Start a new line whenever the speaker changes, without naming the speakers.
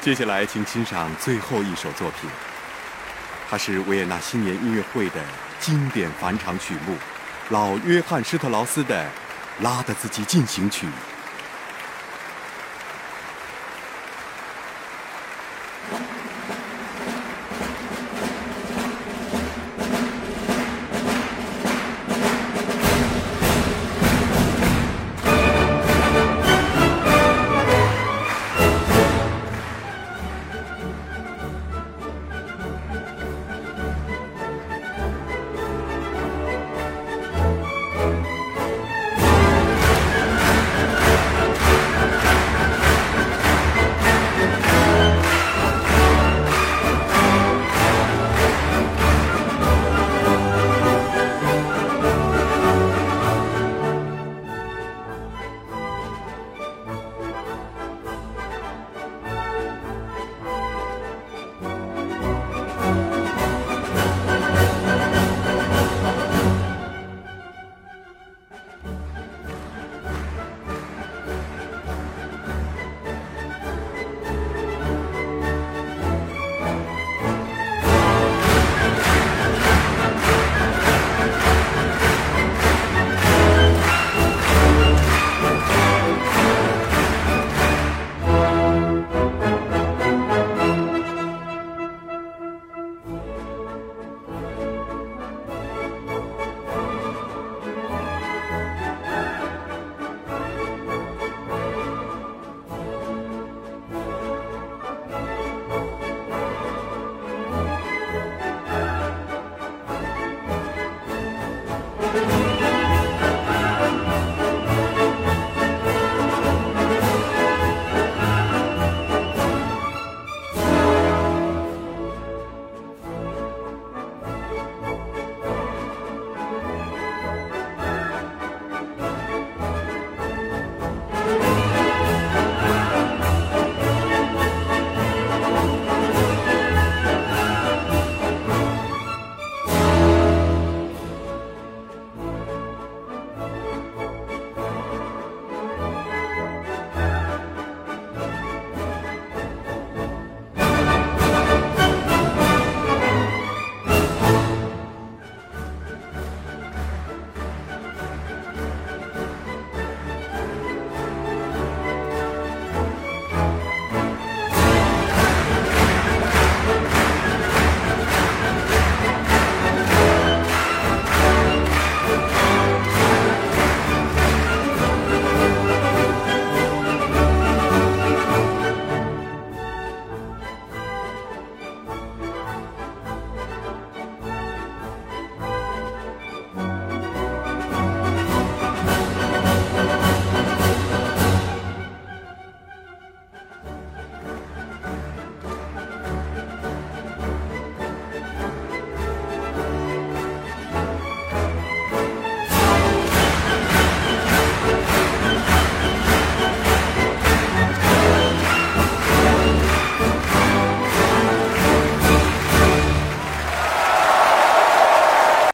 接下来请欣赏最后一首作品。它是维也纳新年音乐会的经典返场曲目老约翰施特劳斯的拉德斯基进行曲。